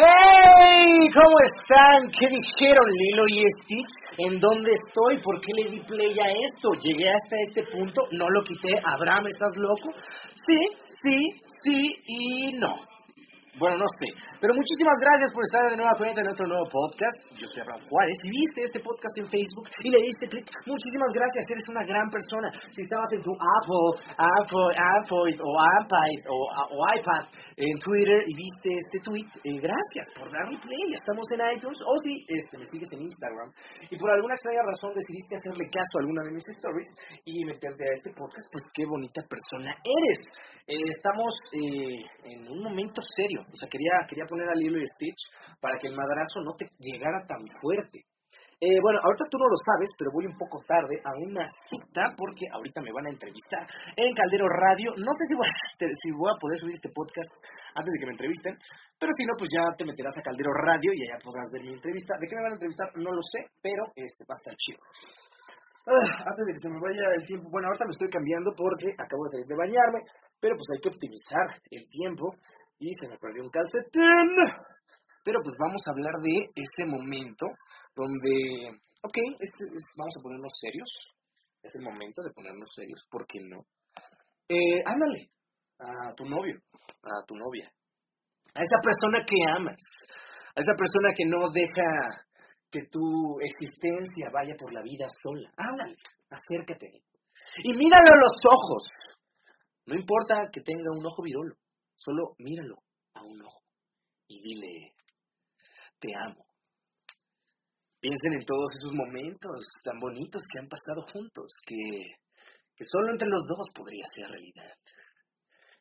¡Hey! ¿Cómo están? ¿Qué dijeron Lilo y Stitch? ¿En dónde estoy? ¿Por qué le di play a esto? Llegué hasta este punto, no lo quité. Abraham, ¿estás loco? Sí, sí, sí y no. Bueno, no sé. Pero muchísimas gracias por estar de nueva cuenta en nuestro nuevo podcast. Yo soy Abraham Juárez. Si viste este podcast en Facebook y le diste clic, muchísimas gracias. Eres una gran persona. Si estabas en tu Apple, Apple, Android o iPad o, o iPad en Twitter y viste este tweet, eh, gracias por darle play. Estamos en iTunes. O si este, me sigues en Instagram y por alguna extraña razón decidiste hacerle caso a alguna de mis stories y meterte a este podcast, pues qué bonita persona eres. Eh, estamos eh, en un momento serio. O sea, quería, quería poner al hilo y Stitch para que el madrazo no te llegara tan fuerte. Eh, bueno, ahorita tú no lo sabes, pero voy un poco tarde a una cita porque ahorita me van a entrevistar en Caldero Radio. No sé si voy, a, si voy a poder subir este podcast antes de que me entrevisten, pero si no, pues ya te meterás a Caldero Radio y allá podrás ver mi entrevista. ¿De qué me van a entrevistar? No lo sé, pero este va a estar chido. Ah, antes de que se me vaya el tiempo, bueno, ahorita me estoy cambiando porque acabo de salir de bañarme, pero pues hay que optimizar el tiempo y se me perdió un calcetín. Pero pues vamos a hablar de ese momento donde, ok, vamos a ponernos serios. Es el momento de ponernos serios, ¿por qué no? Eh, a tu novio, a tu novia, a esa persona que amas, a esa persona que no deja que tu existencia vaya por la vida sola. Háblale, acércate. Y míralo a los ojos. No importa que tenga un ojo virolo, solo míralo a un ojo y dile, te amo. Piensen en todos esos momentos tan bonitos que han pasado juntos, que, que solo entre los dos podría ser realidad.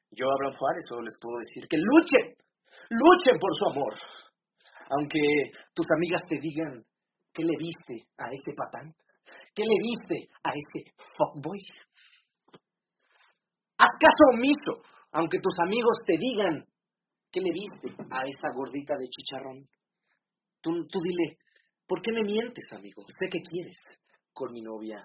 Yo, Abraham Juárez, solo les puedo decir que luchen, luchen por su amor. Aunque tus amigas te digan, ¿qué le viste a ese patán? ¿Qué le viste a ese fuckboy? Haz caso omiso, aunque tus amigos te digan, ¿qué le viste a esa gordita de chicharrón? Tú, tú dile, ¿por qué me mientes, amigo? Sé que quieres con mi novia.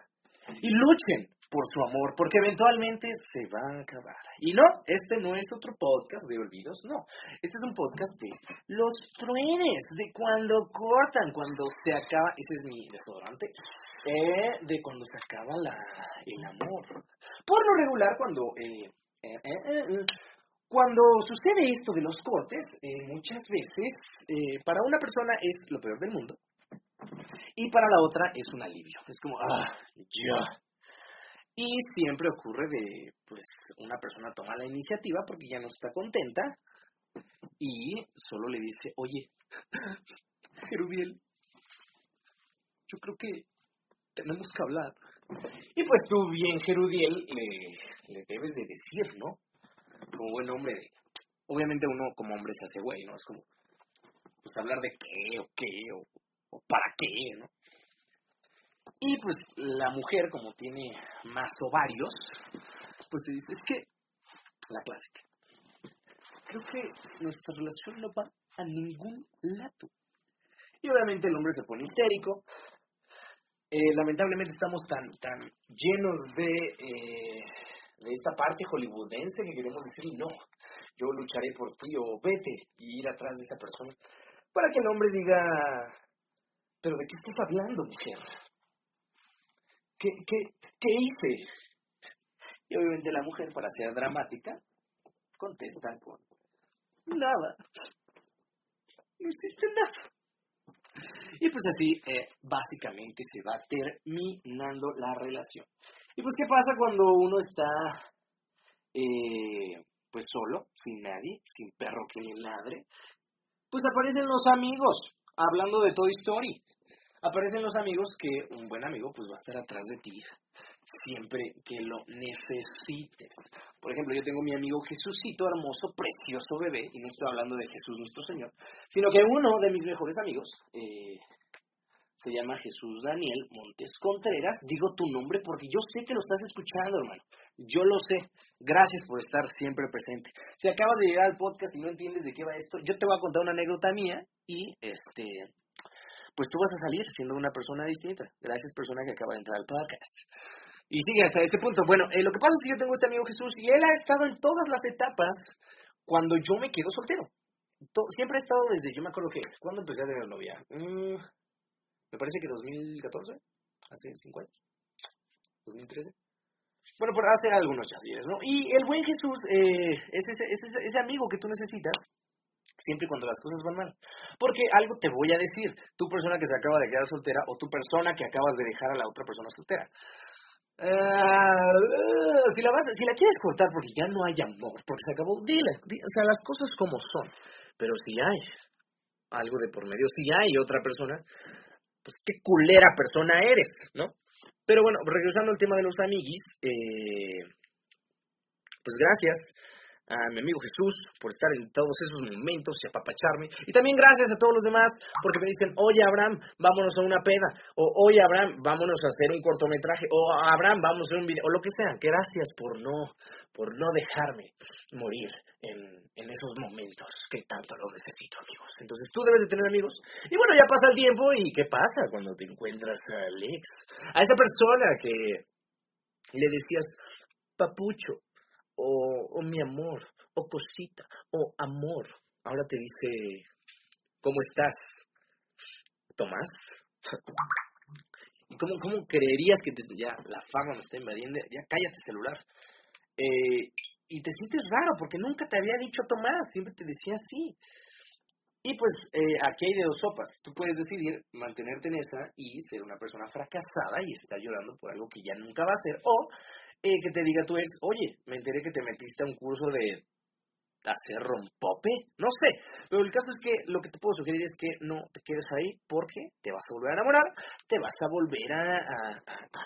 Y luchen por su amor, porque eventualmente se va a acabar. Y no, este no es otro podcast de olvidos, no. Este es un podcast de los truenes, de cuando cortan, cuando se acaba, ese es mi desodorante, eh, de cuando se acaba la, el amor. Por lo regular, cuando... Eh, cuando sucede esto de los cortes, muchas veces para una persona es lo peor del mundo y para la otra es un alivio. Es como, ah, ya. Y siempre ocurre de, pues, una persona toma la iniciativa porque ya no está contenta y solo le dice, oye, Jerudiel, yo creo que tenemos que hablar. Y pues tú bien, Jerudiel, le, le debes de decir, ¿no? Como buen hombre, obviamente uno como hombre se hace güey, ¿no? Es como, pues hablar de qué o qué o, o para qué, ¿no? Y pues la mujer, como tiene más ovarios, pues te dice, es que, la clásica, creo que nuestra relación no va a ningún lado. Y obviamente el hombre se pone histérico. Eh, lamentablemente estamos tan, tan llenos de, eh, de esta parte hollywoodense que queremos decir, no, yo lucharé por ti o vete y ir atrás de esa persona. Para que el hombre diga, pero ¿de qué estás hablando, mujer? ¿Qué, qué, qué hice? Y obviamente la mujer, para ser dramática, contesta con nada. No hiciste nada. Y pues así, eh, básicamente, se va terminando la relación. Y pues, ¿qué pasa cuando uno está, eh, pues solo, sin nadie, sin perro que le ladre? Pues aparecen los amigos, hablando de Toy Story aparecen los amigos que un buen amigo pues va a estar atrás de ti siempre que lo necesites. Por ejemplo, yo tengo mi amigo Jesucito, hermoso, precioso bebé, y no estoy hablando de Jesús nuestro Señor, sino que uno de mis mejores amigos eh, se llama Jesús Daniel Montes Contreras. Digo tu nombre porque yo sé que lo estás escuchando, hermano. Yo lo sé. Gracias por estar siempre presente. Si acabas de llegar al podcast y no entiendes de qué va esto, yo te voy a contar una anécdota mía y este pues tú vas a salir siendo una persona distinta. Gracias, persona que acaba de entrar al podcast. Y sigue hasta este punto. Bueno, eh, lo que pasa es que yo tengo este amigo Jesús y él ha estado en todas las etapas cuando yo me quedo soltero. siempre he estado desde, yo me acuerdo que, ¿cuándo empecé a tener novia? Mm, me parece que 2014, hace 5 años, 2013. Bueno, por hace algunos ya ¿no? Y el buen Jesús eh, es ese, ese, ese amigo que tú necesitas siempre cuando las cosas van mal. Porque algo te voy a decir, tu persona que se acaba de quedar soltera o tu persona que acabas de dejar a la otra persona soltera. Uh, si, la vas, si la quieres cortar porque ya no hay amor, porque se acabó, dile, o sea, las cosas como son. Pero si hay algo de por medio, si hay otra persona, pues qué culera persona eres, ¿no? Pero bueno, regresando al tema de los amiguis, eh, pues gracias a mi amigo Jesús por estar en todos esos momentos y apapacharme. Y también gracias a todos los demás porque me dicen, oye Abraham, vámonos a una peda. O oye Abraham, vámonos a hacer un cortometraje. O Abraham, vamos a hacer un video. O lo que sea. Gracias por no, por no dejarme morir en, en esos momentos que tanto lo necesito, amigos. Entonces tú debes de tener amigos. Y bueno, ya pasa el tiempo y ¿qué pasa cuando te encuentras a Alex? A esa persona que le decías, papucho, o, mi amor, o cosita, o amor. Ahora te dice, ¿cómo estás? Tomás. ¿Y cómo, cómo creerías que ya la fama me está invadiendo? Ya cállate celular. Eh, y te sientes raro porque nunca te había dicho Tomás, siempre te decía así. Y pues eh, aquí hay de dos sopas. Tú puedes decidir mantenerte en esa y ser una persona fracasada y estar llorando por algo que ya nunca va a ser. O eh, que te diga tu ex, oye, me enteré que te metiste a un curso de hacer rompope, no sé, pero el caso es que lo que te puedo sugerir es que no te quedes ahí porque te vas a volver a enamorar, te vas a volver a,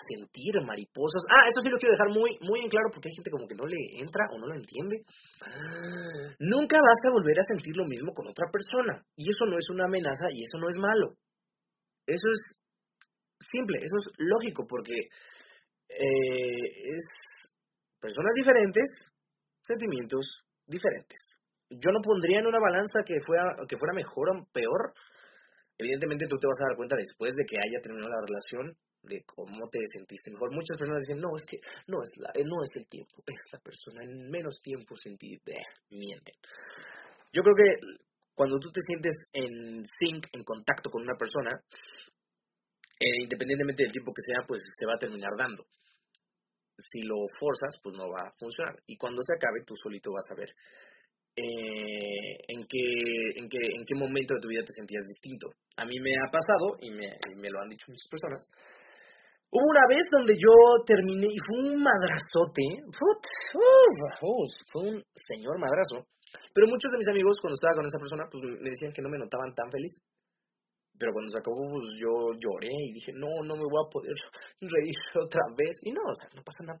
sentir mariposas. Ah, esto sí lo quiero dejar muy, muy en claro porque hay gente como que no le entra o no lo entiende. Nunca vas a volver a sentir lo mismo con otra persona y eso no es una amenaza y eso no es malo. Eso es simple, eso es lógico porque eh, es personas diferentes, sentimientos diferentes. Yo no pondría en una balanza que fuera, que fuera mejor o peor. Evidentemente tú te vas a dar cuenta después de que haya terminado la relación de cómo te sentiste mejor. Muchas personas dicen, no, es que no es, la, no es el tiempo, es la persona en menos tiempo sentí, mienten. Yo creo que cuando tú te sientes en sync, en contacto con una persona, eh, independientemente del tiempo que sea, pues se va a terminar dando. Si lo forzas, pues no va a funcionar. Y cuando se acabe, tú solito vas a ver eh, en, qué, en, qué, en qué momento de tu vida te sentías distinto. A mí me ha pasado, y me, me lo han dicho muchas personas, Hubo una vez donde yo terminé y fue un madrazote, fue un señor madrazo, pero muchos de mis amigos cuando estaba con esa persona pues me decían que no me notaban tan feliz. Pero cuando se acabó, pues yo lloré y dije, no, no me voy a poder reír otra vez. Y no, o sea, no pasa nada.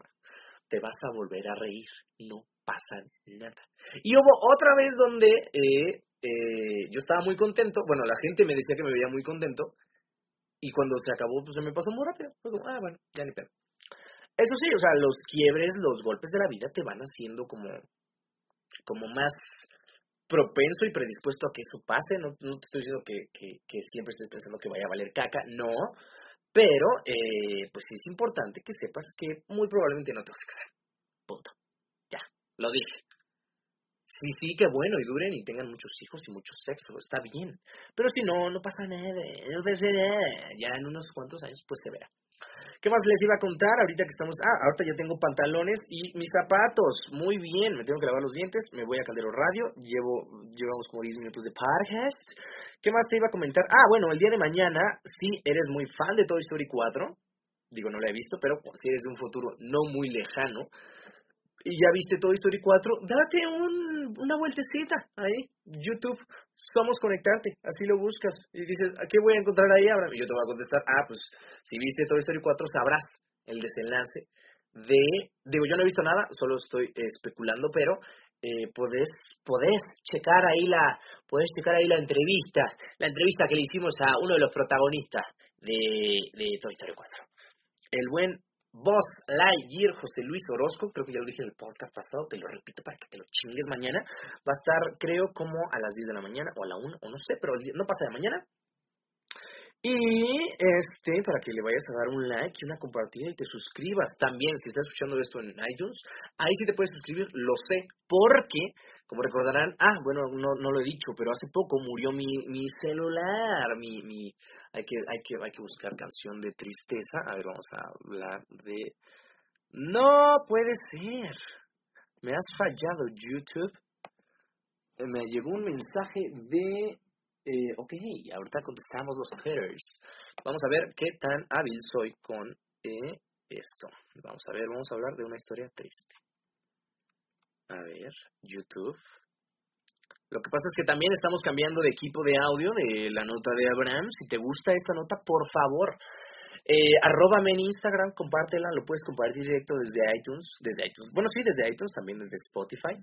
Te vas a volver a reír, no pasa nada. Y hubo otra vez donde eh, eh, yo estaba muy contento, bueno, la gente me decía que me veía muy contento, y cuando se acabó, pues se me pasó muy rápido. Ah, bueno, ya ni pedo. Eso sí, o sea, los quiebres, los golpes de la vida te van haciendo como, como más propenso y predispuesto a que eso pase. No, te estoy diciendo que, que, siempre estés pensando que vaya a valer caca, no. Pero, eh, pues sí es importante que sepas que muy probablemente no te vas a casar. Punto. Ya, lo dije. Sí, sí, que bueno, y duren y tengan muchos hijos y mucho sexo, está bien. Pero si no, no pasa nada, no pasa. Ya en unos cuantos años, pues se verá. ¿Qué más les iba a contar ahorita que estamos? Ah, ahorita ya tengo pantalones y mis zapatos. Muy bien, me tengo que lavar los dientes, me voy a Caldero Radio, llevo, llevamos como 10 minutos de podcast. ¿Qué más te iba a comentar? Ah, bueno, el día de mañana, si eres muy fan de Toy Story 4, digo, no la he visto, pero si eres de un futuro no muy lejano, y ya viste Toy Story 4, date un, una vueltecita ahí, YouTube, Somos Conectarte, así lo buscas y dices, ¿a qué voy a encontrar ahí ahora? Y yo te voy a contestar, ah, pues si viste Toy Story 4 sabrás el desenlace de, digo, yo no he visto nada, solo estoy especulando, pero eh, podés, podés checar ahí la, podés checar ahí la entrevista, la entrevista que le hicimos a uno de los protagonistas de, de Toy Story 4. El buen Boss Lightyear, José Luis Orozco, creo que ya lo dije en el podcast pasado, te lo repito para que te lo chingues mañana. Va a estar, creo, como a las 10 de la mañana o a la 1, o no sé, pero no pasa de mañana. Y este, para que le vayas a dar un like y una compartida y te suscribas. También, si estás escuchando esto en iTunes, ahí sí te puedes suscribir, lo sé, porque, como recordarán, ah, bueno, no, no lo he dicho, pero hace poco murió mi, mi celular, mi, mi, hay que, hay que, hay que buscar canción de tristeza. A ver, vamos a hablar de, no puede ser, me has fallado YouTube. Me llegó un mensaje de eh, ok, ahorita contestamos los haters. Vamos a ver qué tan hábil soy con eh, esto. Vamos a ver, vamos a hablar de una historia triste. A ver, YouTube. Lo que pasa es que también estamos cambiando de equipo de audio de la nota de Abraham. Si te gusta esta nota, por favor, eh, en Instagram, compártela, lo puedes compartir directo desde iTunes, desde iTunes. Bueno, sí, desde iTunes, también desde Spotify.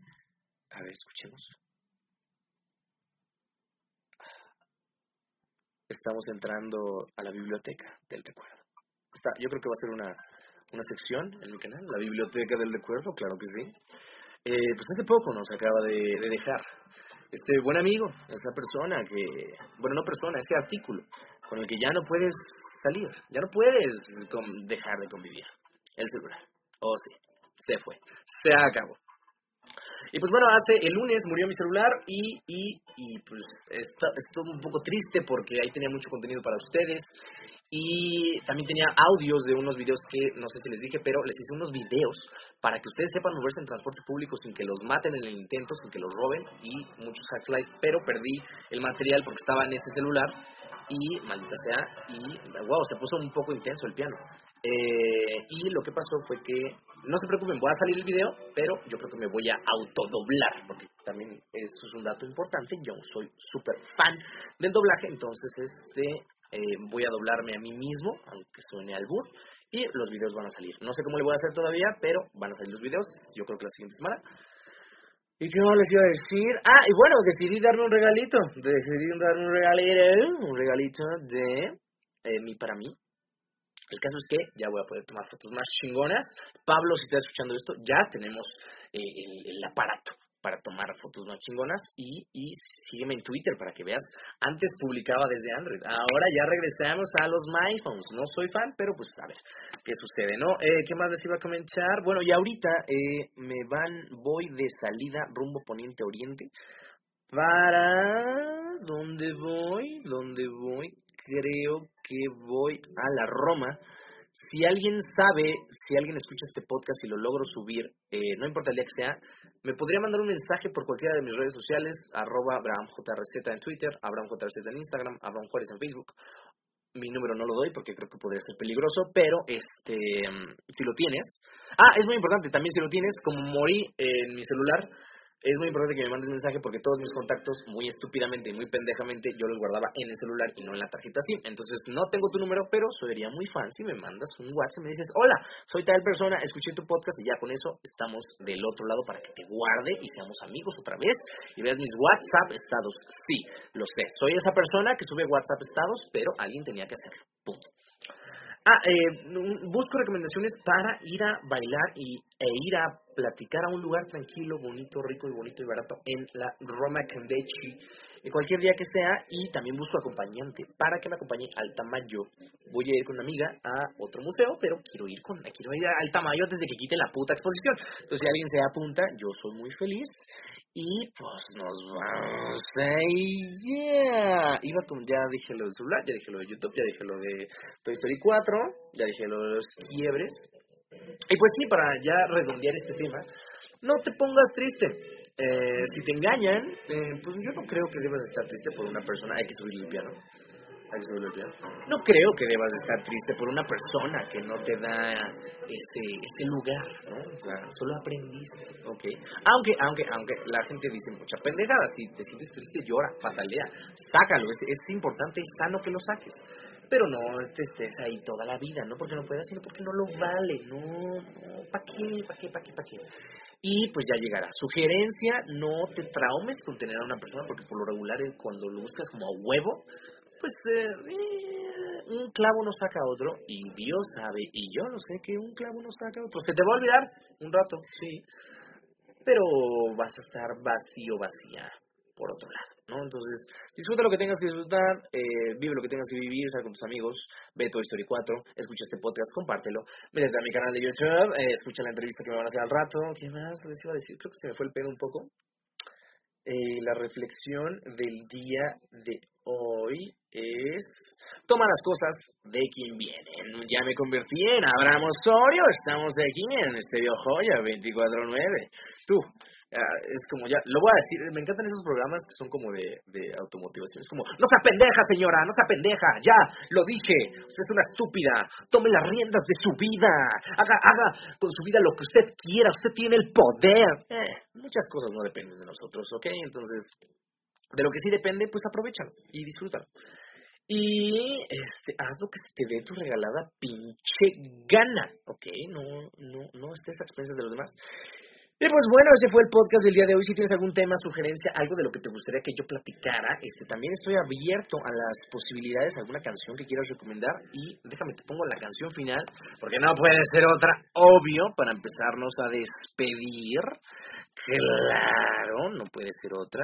A ver, escuchemos. Estamos entrando a la biblioteca del recuerdo. Está, yo creo que va a ser una, una sección en mi canal, la biblioteca del recuerdo, claro que sí. Eh, pues hace poco nos acaba de, dejar este buen amigo, esa persona que, bueno, no persona, ese artículo con el que ya no puedes salir, ya no puedes dejar de convivir, el celular. Oh sí, se fue, se acabó. Y pues bueno, hace el lunes murió mi celular y, y, pues estoy un poco triste porque ahí tenía mucho contenido para ustedes. Y también tenía audios de unos videos que no sé si les dije, pero les hice unos videos para que ustedes sepan moverse en transporte público sin que los maten en el intento, sin que los roben y muchos hacks live, pero perdí el material porque estaba en ese celular y maldita sea, y wow, se puso un poco intenso el piano. Eh, y lo que pasó fue que, no se preocupen, voy a salir el video, pero yo creo que me voy a autodoblar, porque también eso es un dato importante, yo soy súper fan del doblaje, entonces este eh, voy a doblarme a mí mismo, aunque suene al bur, y los videos van a salir. No sé cómo le voy a hacer todavía, pero van a salir los videos, yo creo que la siguiente semana. ¿Y qué más les iba a decir? Ah, y bueno, decidí darme un regalito. Decidí darme un regalito, un regalito de eh, mí para mí. El caso es que ya voy a poder tomar fotos más chingonas. Pablo, si estás escuchando esto, ya tenemos eh, el, aparato para tomar fotos más chingonas y, sígueme en Twitter para que veas. Antes publicaba desde Android, ahora ya regresamos a los MyPhones. No soy fan, pero pues a ver qué sucede, ¿no? Eh, ¿Qué más les iba a comentar? Bueno, y ahorita eh, me van, voy de salida rumbo poniente oriente para... ¿Dónde voy? ¿Dónde voy? Creo que voy a la Roma si alguien sabe, si alguien escucha este podcast y lo logro subir, eh, no importa el día que sea, me podría mandar un mensaje por cualquiera de mis redes sociales, arroba AbrahamJRZ en Twitter, AbrahamJRZ en Instagram, Abraham Juárez en Facebook. Mi número no lo doy porque creo que podría ser peligroso, pero este, si lo tienes. Ah, es muy importante, también si lo tienes, como morí en mi celular, es muy importante que me mandes mensaje porque todos mis contactos, muy estúpidamente y muy pendejamente, yo los guardaba en el celular y no en la tarjeta SIM. Entonces, no tengo tu número, pero sería muy fan si me mandas un WhatsApp y me dices, hola, soy tal persona, escuché tu podcast y ya con eso estamos del otro lado para que te guarde y seamos amigos otra vez y veas mis WhatsApp estados. Sí, lo sé, soy esa persona que sube WhatsApp estados, pero alguien tenía que hacerlo. Punto. Ah, eh, busco recomendaciones para ir a bailar y, e ir a platicar a un lugar tranquilo, bonito, rico y bonito y barato en la Roma Cambechi, en cualquier día que sea, y también busco acompañante para que me acompañe al Tamayo. Voy a ir con una amiga a otro museo, pero quiero ir con quiero ir al Tamayo antes de que quite la puta exposición. Entonces, si alguien se apunta, yo soy muy feliz y pues nos vamos a yeah. Iba con, ya dije lo del celular, ya dije lo de YouTube, ya dije lo de Toy Story 4, ya dije lo de los quiebres. Y pues sí, para ya redondear este tema, no te pongas triste. Eh, si te engañan, eh, pues yo no creo que debas estar triste por una persona. Hay que subir el piano. No creo que debas estar triste por una persona que no te da ese, lugar, ¿no? solo aprendiste, ¿ok? Aunque, aunque, aunque la gente dice mucha pendejada, si te sientes triste, llora, patalea, sácalo, es, es importante y sano que lo saques. Pero no te estés ahí toda la vida, no porque no puedas, sino porque no lo vale, no, no, ¿para qué, para qué, para qué, para qué? Y pues ya llegará. Sugerencia, no te traumes con tener a una persona, porque por lo regular cuando lo buscas como a huevo, pues eh, un clavo no saca otro y Dios sabe, y yo no sé que un clavo no saca otro. Se te va a olvidar un rato, sí, pero vas a estar vacío, vacía, por otro lado, ¿no? Entonces, disfruta lo que tengas que disfrutar, eh, vive lo que tengas que vivir, sal con tus amigos, ve Toy Story 4, escucha este podcast, compártelo, métete a mi canal de YouTube, eh, escucha la entrevista que me van a hacer al rato, ¿qué más les iba a decir? Creo que se me fue el pedo un poco. Eh, la reflexión del día de hoy es toma las cosas de quien vienen. Ya me convertí en Abraham Osorio, estamos aquí en este Joya 24-9. Tú, Es como ya, lo voy a decir, me encantan esos programas que son como de, de automotivación. Es como, no sea pendeja, señora, no sea pendeja, ya, lo dije, usted es una estúpida, tome las riendas de su vida, haga, haga con su vida lo que usted quiera, usted tiene el poder. Eh, muchas cosas no dependen de nosotros, ¿ok? Entonces, de lo que sí depende, pues aprovechalo y disfrútalo. Y este, haz lo que se te dé tu regalada pinche gana, ¿ok? No, no, no estés a expensas de los demás. Y pues bueno, ese fue el podcast del día de hoy. Si tienes algún tema, sugerencia, algo de lo que te gustaría que yo platicara, este, también estoy abierto a las posibilidades, alguna canción que quieras recomendar. Y déjame, te pongo la canción final, porque no puede ser otra, obvio, para empezarnos a despedir. Claro, no puede ser otra.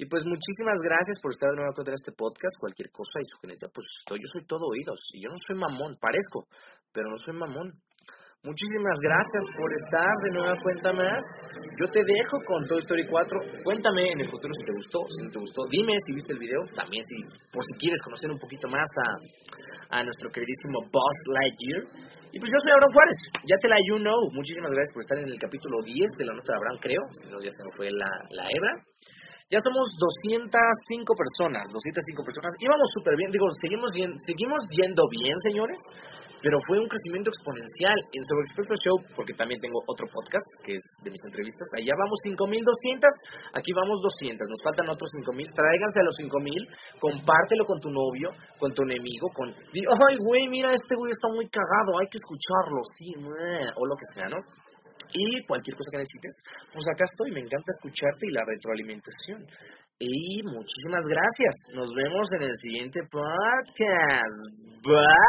Y pues muchísimas gracias por estar de nuevo en este podcast. Cualquier cosa y sugerencia, pues estoy, yo soy todo oídos. Y yo no soy mamón, parezco, pero no soy mamón. Muchísimas gracias por estar de nueva cuenta más. Yo te dejo con Toy Story 4. Cuéntame en el futuro si te gustó, si no te gustó. Dime si viste el video. También si, por si quieres conocer un poquito más a, a nuestro queridísimo Boss Lightyear. Y pues yo soy Abraham Juárez. Ya te la you know. Muchísimas gracias por estar en el capítulo 10 de la nota de Abraham, creo. Si no, ya se me fue la, la hebra. Ya somos 205 personas, 205 personas. Íbamos súper bien, digo, seguimos, bien, seguimos yendo bien, señores pero fue un crecimiento exponencial. En Sobre Experto Show, porque también tengo otro podcast que es de mis entrevistas, allá vamos 5.200, aquí vamos 200, nos faltan otros 5.000, tráiganse a los 5.000, compártelo con tu novio, con tu enemigo, con... Ay, güey, mira, este güey está muy cagado, hay que escucharlo, sí, o lo que sea, ¿no? Y cualquier cosa que necesites, pues acá estoy, me encanta escucharte y la retroalimentación. Y muchísimas gracias. Nos vemos en el siguiente podcast. Bye.